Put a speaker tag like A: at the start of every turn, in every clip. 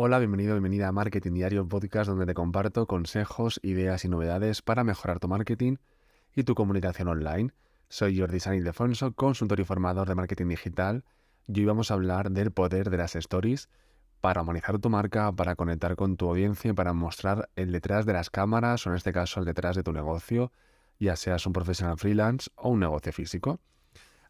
A: Hola, bienvenido, bienvenida a Marketing Diario, podcast donde te comparto consejos, ideas y novedades para mejorar tu marketing y tu comunicación online. Soy Jordi San Ildefonso, consultor y formador de marketing digital, y hoy vamos a hablar del poder de las stories para humanizar tu marca, para conectar con tu audiencia y para mostrar el detrás de las cámaras o en este caso el detrás de tu negocio, ya seas un profesional freelance o un negocio físico.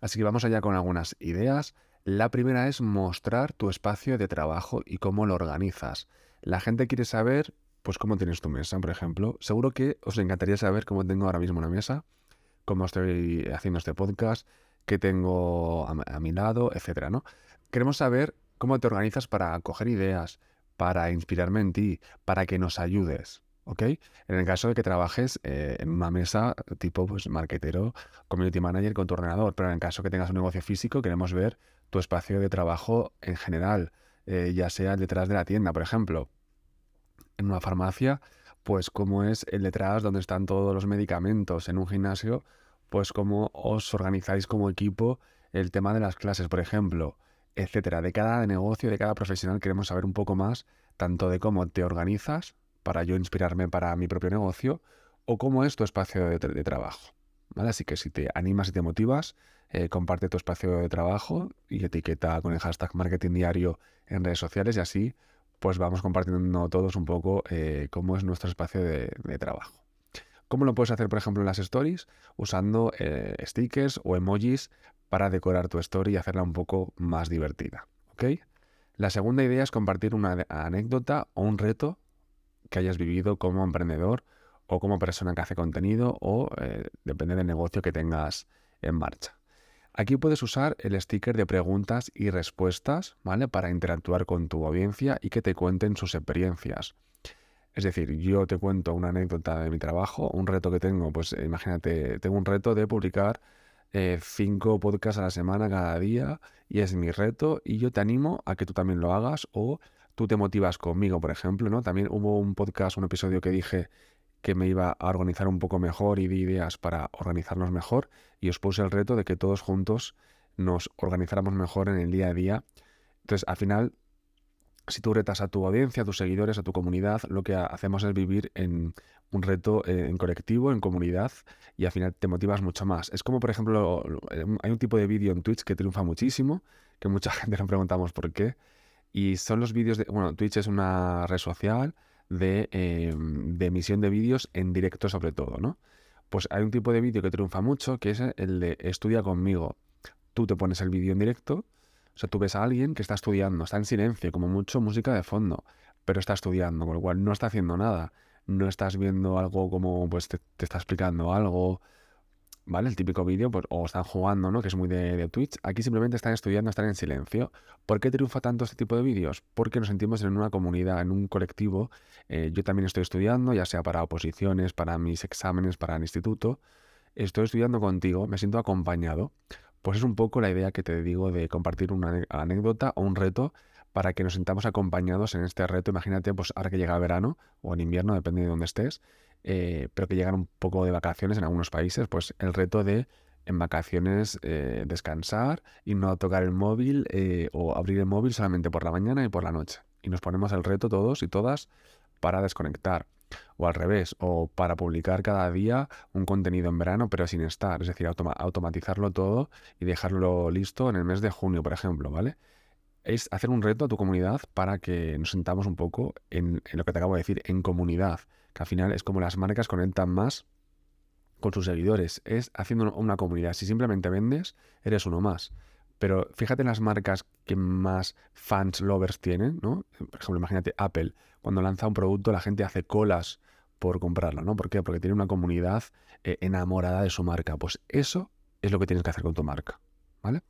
A: Así que vamos allá con algunas ideas. La primera es mostrar tu espacio de trabajo y cómo lo organizas. La gente quiere saber, pues, cómo tienes tu mesa, por ejemplo. Seguro que os encantaría saber cómo tengo ahora mismo una mesa, cómo estoy haciendo este podcast, qué tengo a, mi lado, etcétera, ¿no? Queremos saber cómo te organizas para coger ideas, para inspirarme en ti, para que nos ayudes. ¿ok? En el caso de que trabajes eh, en una mesa tipo pues, marketero, community manager con tu ordenador, pero en el caso que tengas un negocio físico, queremos ver tu espacio de trabajo en general, eh, ya sea detrás de la tienda, por ejemplo. En una farmacia, pues cómo es el detrás donde están todos los medicamentos. En un gimnasio, pues cómo os organizáis como equipo el tema de las clases, por ejemplo, etcétera. De cada negocio, de cada profesional queremos saber un poco más, tanto de cómo te organizas para yo inspirarme para mi propio negocio o cómo es tu espacio de, trabajo. Así que si te animas y te motivas, eh, comparte tu espacio de trabajo y etiqueta con el hashtag marketing diario en redes sociales y así pues vamos compartiendo todos un poco eh, cómo es nuestro espacio de, trabajo. ¿Cómo lo puedes hacer, por ejemplo, en las stories? Usando eh, stickers o emojis para decorar tu story y hacerla un poco más divertida. ¿ok? La segunda idea es compartir una anécdota o un reto que hayas vivido como emprendedor o como persona que hace contenido o depende del negocio que tengas en marcha. Aquí puedes usar el sticker de preguntas y respuestas, ¿vale? Para interactuar con tu audiencia y que te cuenten sus experiencias. Es decir, yo te cuento una anécdota de mi trabajo, un reto que tengo, pues imagínate, tengo un reto de publicar eh, cinco podcasts a la semana cada día y es mi reto y yo te animo a que tú también lo hagas o tú te motivas conmigo, por ejemplo, ¿no? También hubo un podcast, un episodio que dije que me iba a organizar un poco mejor y di ideas para organizarnos mejor y os puse el reto de que todos juntos nos organizáramos mejor en el día a día. Entonces, al final, si tú retas a tu audiencia, a tus seguidores, a tu comunidad, lo que hacemos es vivir en un reto eh, en colectivo, en comunidad, y al final te motivas mucho más. Es como, por ejemplo, hay un tipo de vídeo en Twitch que triunfa muchísimo, que mucha gente nos preguntamos por qué, y son los vídeos de. Bueno, Twitch es una red social de, em, de emisión de vídeos en directo, sobre todo, ¿no? Pues hay un tipo de vídeo que triunfa mucho, que es el de estudia conmigo. Tú te pones el vídeo en directo, o sea, tú ves a alguien que está estudiando, está en silencio, como mucho música de fondo, pero está estudiando, con lo cual no está haciendo nada. No estás viendo algo como, pues te está explicando algo, ¿vale? El típico vídeo, pues, o están jugando, ¿no? Que es muy de, Twitch. Aquí simplemente están estudiando, están en silencio. ¿Por qué triunfa tanto este tipo de vídeos? Porque nos sentimos en una comunidad, en un colectivo. Eh, yo también estoy estudiando, ya sea para oposiciones, para mis exámenes, para el instituto. Estoy estudiando contigo, me siento acompañado. Pues es un poco la idea que te digo de compartir una anécdota o un reto para que nos sintamos acompañados en este reto. Imagínate, pues ahora que llega verano o en invierno, depende de dónde estés, eh, pero que llegan un poco de vacaciones en algunos países, pues el reto de en vacaciones eh, descansar y no tocar el móvil eh, o abrir el móvil solamente por la mañana y por la noche. Y nos ponemos el reto todos y todas para desconectar. O al revés, o para publicar cada día un contenido en verano pero sin estar, es decir, automatizarlo todo y dejarlo listo en el mes de junio, por ejemplo, ¿vale? Es hacer un reto a tu comunidad para que nos sentamos un poco en lo que te acabo de decir, en comunidad, al final es como las marcas conectan más con sus seguidores, es haciendo una comunidad. Si simplemente vendes, eres uno más. Pero fíjate en las marcas que más fans lovers tienen, ¿no? Por ejemplo, imagínate Apple, cuando lanza un producto la gente hace colas por comprarlo, ¿no? ¿Por qué? Porque tiene una comunidad eh, enamorada de su marca. Pues eso es lo que tienes que hacer con tu marca, ¿vale?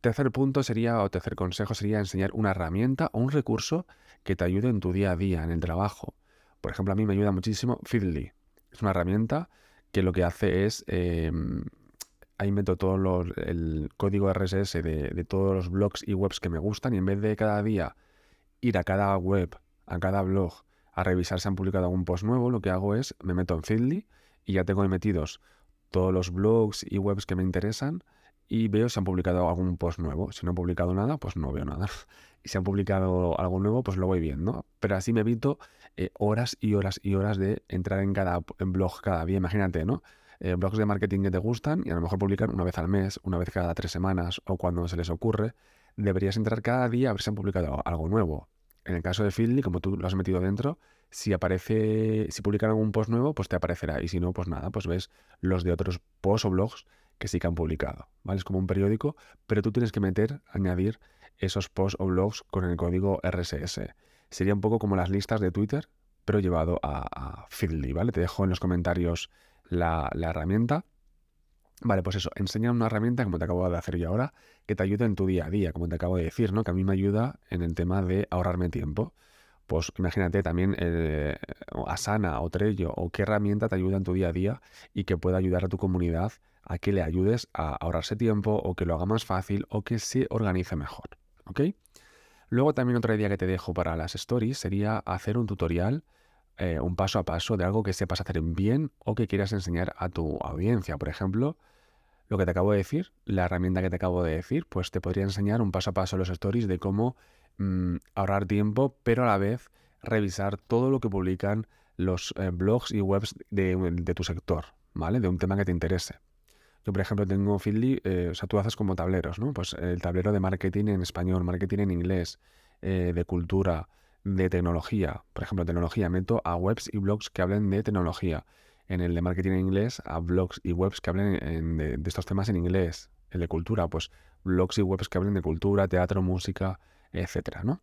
A: Tercer punto sería, o tercer consejo sería enseñar una herramienta o un recurso que te ayude en tu día a día, en el trabajo. Por ejemplo, a mí me ayuda muchísimo Feedly. Es una herramienta que lo que hace es, em, ahí meto todo el código RSS de, todos los blogs y webs que me gustan y en vez de cada día ir a cada web, a cada blog, a revisar si han publicado algún post nuevo, lo que hago es me meto en Feedly y ya tengo ahí metidos todos los blogs y webs que me interesan y veo si han publicado algún post nuevo. Si no han publicado nada, pues no veo nada. Y si han publicado algo nuevo, pues lo voy viendo. Pero así me evito eh, horas y horas y horas de entrar en cada blog cada día. Imagínate, ¿no? Eh, blogs de marketing que te gustan y a lo mejor publican una vez al mes, una vez cada tres semanas o cuando se les ocurre. Deberías entrar cada día a ver si han publicado algo nuevo. En el caso de Feedly, como tú lo has metido dentro, si aparece, si publican algún post nuevo, pues te aparecerá. Y si no, pues nada, pues ves los de otros posts o blogs que sí que han publicado. ¿vale? Es como un periódico, pero tú tienes que meter, añadir esos posts o blogs con el código RSS. Sería un poco como las listas de Twitter, pero llevado a, a ¿vale? Te dejo en los comentarios la, herramienta. Vale, pues eso, enseña una herramienta, como te acabo de hacer yo ahora, que te ayude en tu día a día, como te acabo de decir, ¿no? Que a mí me ayuda en el tema de ahorrarme tiempo. Pues imagínate también eh, Asana o Trello o qué herramienta te ayuda en tu día a día y que pueda ayudar a tu comunidad a que le ayudes a ahorrarse tiempo o que lo haga más fácil o que se organice mejor. ¿Ok? Luego también otra idea que te dejo para las stories sería hacer un tutorial, eh, un paso a paso de algo que sepas hacer bien o que quieras enseñar a tu audiencia. Por ejemplo, lo que te acabo de decir, la herramienta que te acabo de decir, pues te podría enseñar un paso a paso los stories de cómo mm, ahorrar tiempo, pero a la vez revisar todo lo que publican los eh, blogs y webs de, de tu sector, ¿vale? De un tema que te interese. Yo, por ejemplo, tengo Feedly, eh, o sea, tú haces como tableros, ¿no? Pues el tablero de marketing en español, marketing en inglés, eh, de cultura, de tecnología. Por ejemplo, tecnología, meto a webs y blogs que hablen de tecnología. En el de marketing en inglés, a blogs y webs que hablen de, estos temas en inglés. El de cultura, pues blogs y webs que hablen de cultura, teatro, música, etcétera, ¿no?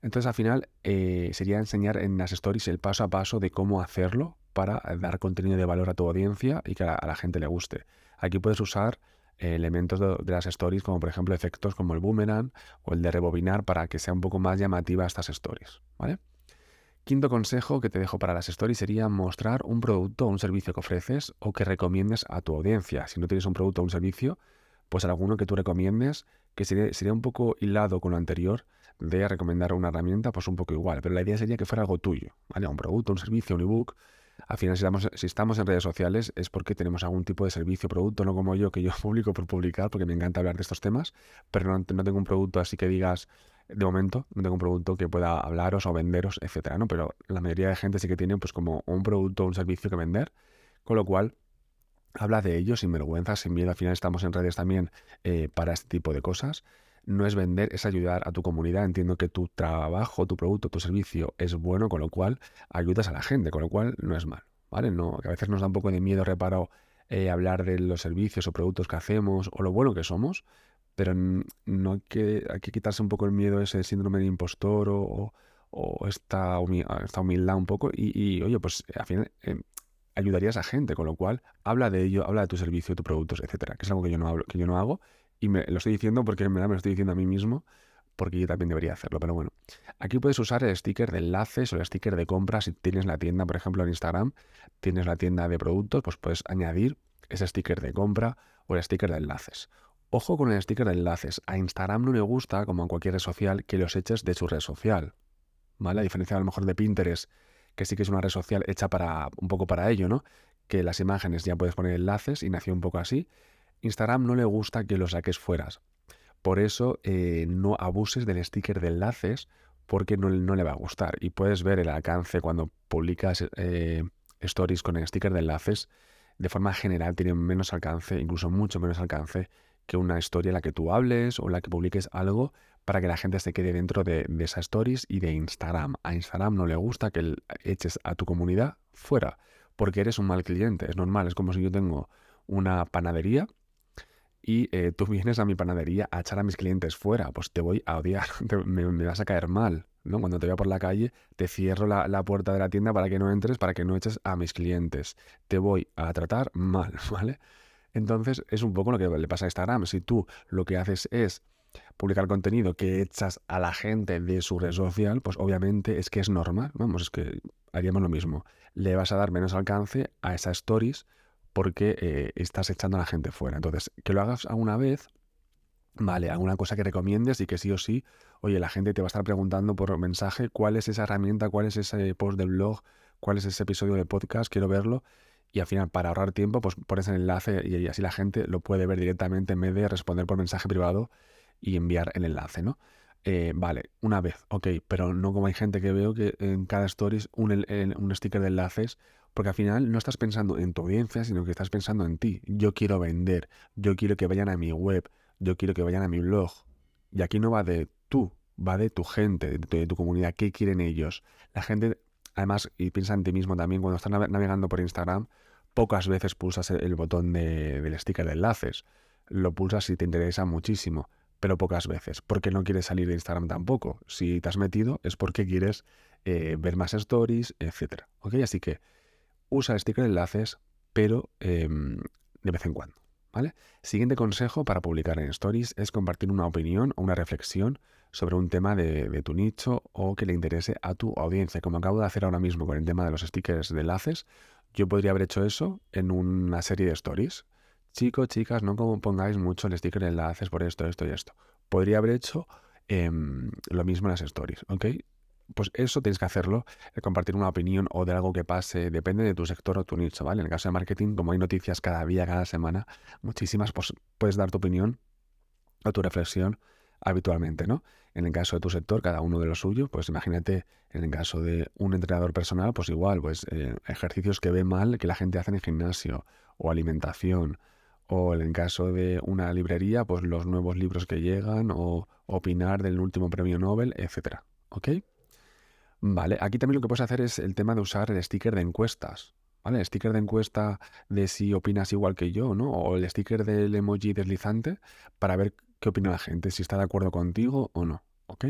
A: Entonces, al final, eh, sería enseñar en las stories el paso a paso de cómo hacerlo para dar contenido de valor a tu audiencia y que a la gente le guste. Aquí puedes usar eh, elementos de, las stories, como por ejemplo efectos como el boomerang o el de rebobinar para que sea un poco más llamativa estas stories. ¿vale? Quinto consejo que te dejo para las stories sería mostrar un producto o un servicio que ofreces o que recomiendes a tu audiencia. Si no tienes un producto o un servicio, pues alguno que tú recomiendes que sería, sería un poco hilado con lo anterior de recomendar una herramienta, pues un poco igual. Pero la idea sería que fuera algo tuyo, ¿vale? Un producto, un servicio, un ebook al final, si estamos, en redes sociales es porque tenemos algún tipo de servicio producto, no como yo, que yo publico por publicar, porque me encanta hablar de estos temas, pero no, tengo un producto así que digas, de momento, no tengo un producto que pueda hablaros o venderos, etcétera, ¿no? Pero la mayoría de gente sí que tiene pues como un producto o un servicio que vender, con lo cual habla de ello sin vergüenza, sin miedo. Al final estamos en redes también eh, para este tipo de cosas no es vender, es ayudar a tu comunidad. Entiendo que tu trabajo, tu producto, tu servicio es bueno, con lo cual ayudas a la gente, con lo cual no es mal, ¿vale? No, que a veces nos da un poco de miedo, reparo, eh, hablar de los servicios o productos que hacemos o lo bueno que somos, pero no hay que, hay que quitarse un poco el miedo ese síndrome de impostor o, esta, humildad un poco y, oye, pues al final eh, ayudarías a gente, con lo cual habla de ello, habla de tu servicio, tus productos, etcétera, que es algo que yo no, hablo, que yo no hago y me lo estoy diciendo porque en verdad me lo estoy diciendo a mí mismo, porque yo también debería hacerlo. Pero bueno, aquí puedes usar el sticker de enlaces o el sticker de compra. Si tienes la tienda, por ejemplo, en Instagram, tienes la tienda de productos, pues puedes añadir ese sticker de compra o el sticker de enlaces. Ojo con el sticker de enlaces. A Instagram no le gusta, como a cualquier red social, que los eches de su red social. ¿Vale? A diferencia a lo mejor de Pinterest, que sí que es una red social hecha para un poco para ello, ¿no? Que las imágenes ya puedes poner enlaces y nació un poco así. Instagram no le gusta que lo saques fueras. Por eso eh, no abuses del sticker de enlaces porque no, le va a gustar. Y puedes ver el alcance cuando publicas eh, stories con el sticker de enlaces. De forma general tiene menos alcance, incluso mucho menos alcance que una historia en la que tú hables o en la que publiques algo para que la gente se quede dentro de, de esas stories y de Instagram. A Instagram no le gusta que eches a tu comunidad fuera porque eres un mal cliente. Es normal, es como si yo tengo una panadería y eh, tú vienes a mi panadería a echar a mis clientes fuera, pues te voy a odiar, me, vas a caer mal. ¿no? Cuando te vea por la calle, te cierro la, puerta de la tienda para que no entres, para que no eches a mis clientes. Te voy a tratar mal, ¿vale? Entonces es un poco lo que le pasa a Instagram. Si tú lo que haces es publicar contenido que echas a la gente de su red social, pues obviamente es que es normal. Vamos, es que haríamos lo mismo. Le vas a dar menos alcance a esas stories porque eh, estás echando a la gente fuera. Entonces, que lo hagas alguna vez, vale, alguna cosa que recomiendes y que sí o sí, oye, la gente te va a estar preguntando por mensaje cuál es esa herramienta, cuál es ese post de blog, cuál es ese episodio de podcast, quiero verlo. y al final para ahorrar tiempo pues pones el enlace y así la gente lo puede ver directamente en vez de responder por mensaje privado y enviar el enlace, ¿no? Eh, vale, una vez, ok, pero no como hay gente que veo que en cada stories un sticker de enlaces, porque al final no estás pensando en tu audiencia, sino que estás pensando en ti. Yo quiero vender, yo quiero que vayan a mi web, yo quiero que vayan a mi blog. Y aquí no va de tú, va de tu gente, de tu comunidad, qué quieren ellos. La gente, además, y piensa en ti mismo también, cuando estás navegando por Instagram, pocas veces pulsas el botón del sticker de enlaces. Lo pulsas si te interesa muchísimo, pero pocas veces, porque no quieres salir de Instagram tampoco. Si te has metido es porque quieres eh, ver más stories, etc. ¿Ok? Así que usa sticker enlaces, pero em, de vez en cuando. ¿Vale? Siguiente consejo para publicar en stories es compartir una opinión o una reflexión sobre un tema de, tu nicho o que le interese a tu audiencia. Como acabo de hacer ahora mismo con el tema de los stickers de enlaces, yo podría haber hecho eso en una serie de stories. Chicos, chicas, no como pongáis mucho el sticker de enlaces por esto, esto y esto. Podría haber hecho em, lo mismo en las stories, ¿ok? Pues eso tienes que hacerlo, compartir una opinión o de algo que pase, depende de tu sector o tu nicho, ¿vale? En el caso de marketing, como hay noticias cada día, cada semana, muchísimas, pues puedes dar tu opinión o tu reflexión habitualmente, ¿no? En el caso de tu sector, cada uno de los suyos, pues imagínate, en el caso de un entrenador personal, pues igual, pues eh, ejercicios que ve mal que la gente hace en el gimnasio, o alimentación, o en el caso de una librería, pues los nuevos libros que llegan, o opinar del último premio Nobel, etcétera. ¿Ok? Vale, aquí también lo que puedes hacer es el tema de usar el sticker de encuestas. ¿Vale? El sticker de encuesta de si opinas igual que yo, ¿no? O el sticker del emoji deslizante para ver qué opina la gente, si está de acuerdo contigo o no. ¿Ok?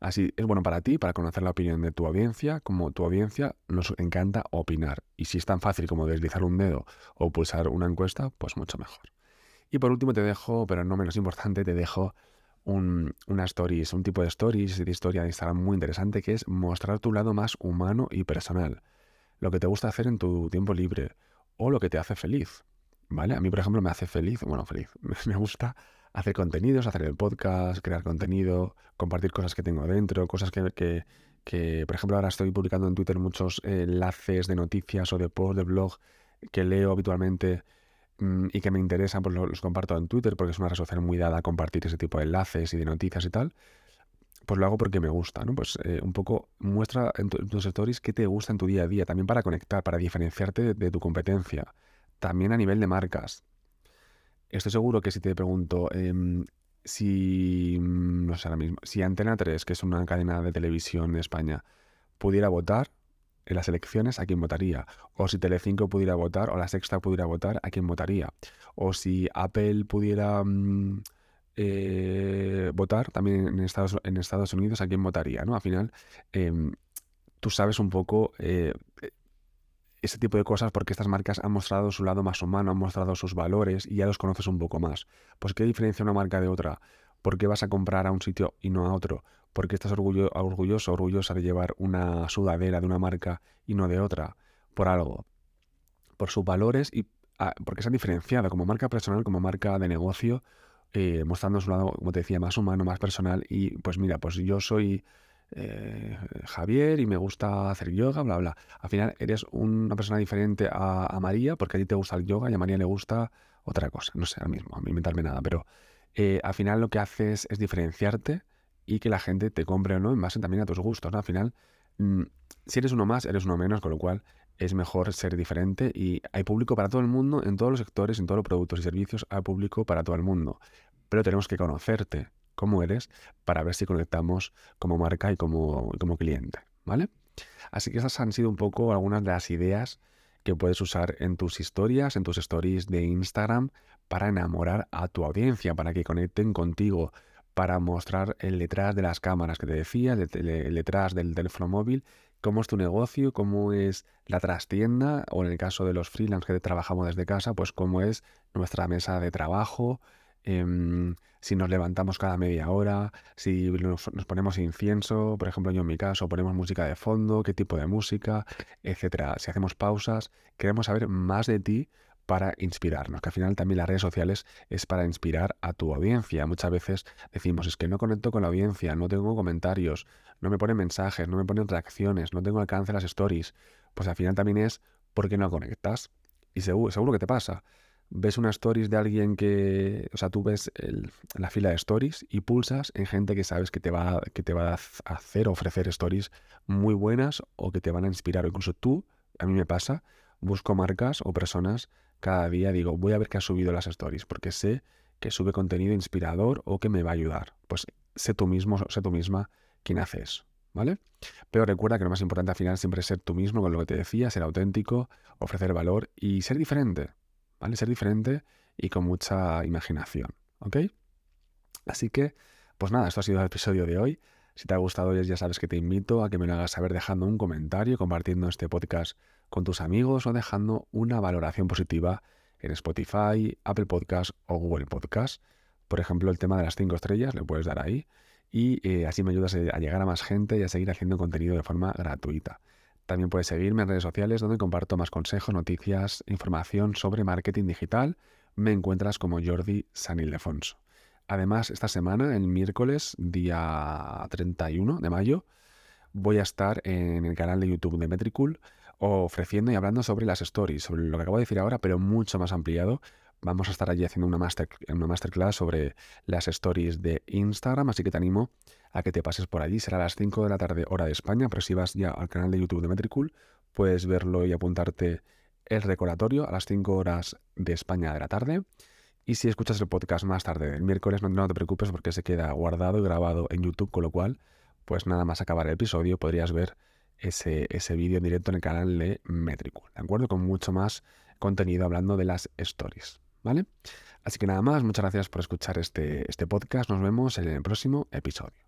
A: Así es bueno para ti, para conocer la opinión de tu audiencia, como tu audiencia nos encanta opinar. Y si es tan fácil como deslizar un dedo o pulsar una encuesta, pues mucho mejor. Y por último te dejo, pero no menos importante, te dejo un, una stories, un tipo de stories de historia de Instagram muy interesante que es mostrar tu lado más humano y personal. Lo que te gusta hacer en tu tiempo libre o lo que te hace feliz. ¿Vale? A mí, por ejemplo, me hace feliz, bueno, feliz, me gusta hacer contenidos, hacer el podcast, crear contenido, compartir cosas que tengo dentro, cosas que, que, por ejemplo, ahora estoy publicando en Twitter muchos enlaces de noticias o de post, de blog que leo habitualmente y que me interesan, pues los, comparto en Twitter porque es una red social muy dada a compartir ese tipo de enlaces y de noticias y tal. Pues lo hago porque me gusta, ¿no? Pues eh, un poco muestra en, tus stories qué te gusta en tu día a día, también para conectar, para diferenciarte de tu competencia, también a nivel de marcas estoy seguro que si te pregunto em, si, mm, no sé ahora mismo, si Antena 3, que es una cadena de televisión de España, pudiera votar en las elecciones, ¿a quién votaría? O si Telecinco pudiera votar, o La Sexta pudiera votar, ¿a quién votaría? O si Apple pudiera mm, eh, votar también en Estados, Unidos, ¿a quién votaría? ¿no? Al final, em, tú sabes un poco eh, ese tipo de cosas porque estas marcas han mostrado su lado más humano, han mostrado sus valores y ya los conoces un poco más. Pues ¿qué diferencia una marca de otra? ¿Por qué vas a comprar a un sitio y no a otro? ¿Por qué estás orgulloso, orgullosa de llevar una sudadera de una marca y no de otra? Por algo. Por sus valores y ah, porque se han diferenciado como marca personal, como marca de negocio, eh, mostrando su lado, como te decía, más humano, más personal. Y pues mira, pues yo soy eh, Javier y me gusta hacer yoga, bla, bla. Al final eres una persona diferente a, María porque a ti te gusta el yoga y a María le gusta otra cosa. No sé, al mismo, a mí inventarme nada, pero eh, al final lo que haces es diferenciarte y que la gente te compre o no en base también a tus gustos. Al final, mm, si eres uno más, eres uno menos, con lo cual es mejor ser diferente y hay público para todo el mundo, en todos los sectores, en todos los productos y servicios, hay público para todo el mundo. Pero tenemos que conocerte, cómo eres para ver si conectamos como marca y como, como cliente, ¿vale? Así que esas han sido un poco algunas de las ideas que puedes usar en tus historias, en tus stories de Instagram para enamorar a tu audiencia, para que conecten contigo, para mostrar el detrás de las cámaras que te decía, el detrás del teléfono móvil, cómo es tu negocio, cómo es la trastienda, o en el caso de los freelance que trabajamos desde casa, pues cómo es nuestra mesa de trabajo, Em, si nos levantamos cada media hora, si nos, ponemos incienso, por ejemplo yo en mi caso, ponemos música de fondo, qué tipo de música, etcétera. Si hacemos pausas, queremos saber más de ti para inspirarnos, que al final también las redes sociales es para inspirar a tu audiencia. Muchas veces decimos, es que no conecto con la audiencia, no tengo comentarios, no me ponen mensajes, no me ponen reacciones, no tengo alcance en las stories. Pues al final también es porque no conectas. Y seguro, seguro que te pasa. Ves una stories de alguien que, o sea, tú ves la fila de stories y pulsas en gente que sabes que te va, que te va a hacer, ofrecer stories muy buenas o que te van a inspirar. O incluso tú, a mí me pasa, busco marcas o personas cada día, digo, voy a ver qué ha subido las stories, porque sé que sube contenido inspirador o que me va a ayudar. Pues sé tú mismo, sé tú misma quién haces, ¿vale? Pero recuerda que lo más importante al final siempre es ser tú mismo con lo que te decía, ser auténtico, ofrecer valor y ser diferente, ¿vale? Ser diferente y con mucha imaginación, ¿ok? Así que, pues nada, esto ha sido el episodio de hoy. Si te ha gustado, ya sabes que te invito a que me lo hagas saber dejando un comentario, compartiendo este podcast con tus amigos o dejando una valoración positiva en Spotify, Apple Podcast o Google Podcast. Por ejemplo, el tema de las cinco estrellas, le puedes dar ahí y eh, así me ayudas a llegar a más gente y a seguir haciendo contenido de forma gratuita. También puedes seguirme en redes sociales donde comparto más consejos, noticias, información sobre marketing digital. Me encuentras como Jordi San Ildefonso. Además, esta semana, el miércoles, día 31 de mayo, voy a estar en el canal de YouTube de Metricool ofreciendo y hablando sobre las stories, sobre lo que acabo de decir ahora, pero mucho más ampliado, Vamos a estar allí haciendo una, master, una masterclass sobre las stories de Instagram, así que te animo a que te pases por allí. Será a las 5 de la tarde, hora de España, pero si vas ya al canal de YouTube de Metricool, puedes verlo y apuntarte el recordatorio a las 5 horas de España de la tarde. Y si escuchas el podcast más tarde, el miércoles, no, no te preocupes porque se queda guardado y grabado en YouTube, con lo cual, pues nada más acabar el episodio, podrías ver ese, ese vídeo en directo en el canal de Metricool, ¿de acuerdo? Con mucho más contenido hablando de las stories. ¿vale? Así que nada más, muchas gracias por escuchar este, este podcast. Nos vemos en el próximo episodio.